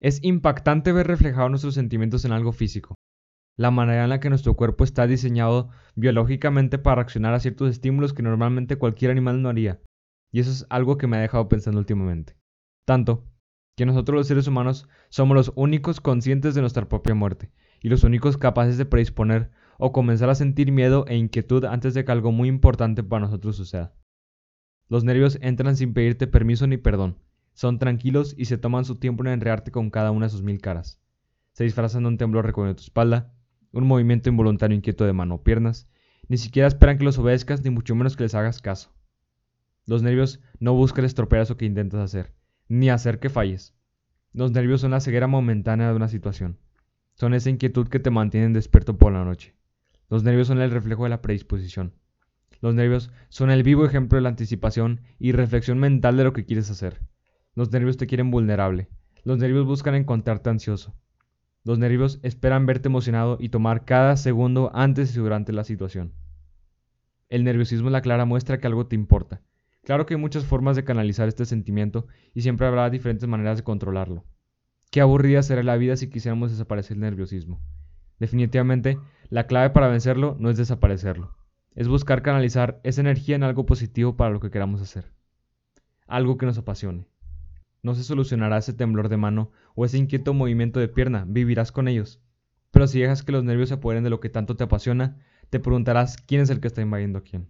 Es impactante ver reflejados nuestros sentimientos en algo físico. La manera en la que nuestro cuerpo está diseñado biológicamente para reaccionar a ciertos estímulos que normalmente cualquier animal no haría. Y eso es algo que me ha dejado pensando últimamente. Tanto que nosotros los seres humanos somos los únicos conscientes de nuestra propia muerte y los únicos capaces de predisponer o comenzar a sentir miedo e inquietud antes de que algo muy importante para nosotros suceda. Los nervios entran sin pedirte permiso ni perdón, son tranquilos y se toman su tiempo en enredarte con cada una de sus mil caras. Se disfrazan de un temblor recorriendo tu espalda, un movimiento involuntario inquieto de mano o piernas, ni siquiera esperan que los obedezcas ni mucho menos que les hagas caso. Los nervios no buscan estropear eso que intentas hacer, ni hacer que falles. Los nervios son la ceguera momentánea de una situación. Son esa inquietud que te mantienen despierto por la noche. Los nervios son el reflejo de la predisposición. Los nervios son el vivo ejemplo de la anticipación y reflexión mental de lo que quieres hacer. Los nervios te quieren vulnerable. Los nervios buscan encontrarte ansioso. Los nervios esperan verte emocionado y tomar cada segundo antes y durante la situación. El nerviosismo es la clara muestra que algo te importa. Claro que hay muchas formas de canalizar este sentimiento y siempre habrá diferentes maneras de controlarlo. Qué aburrida será la vida si quisiéramos desaparecer el nerviosismo. Definitivamente, la clave para vencerlo no es desaparecerlo, es buscar canalizar esa energía en algo positivo para lo que queramos hacer. Algo que nos apasione. No se solucionará ese temblor de mano o ese inquieto movimiento de pierna, vivirás con ellos. Pero si dejas que los nervios se apoderen de lo que tanto te apasiona, te preguntarás quién es el que está invadiendo a quién.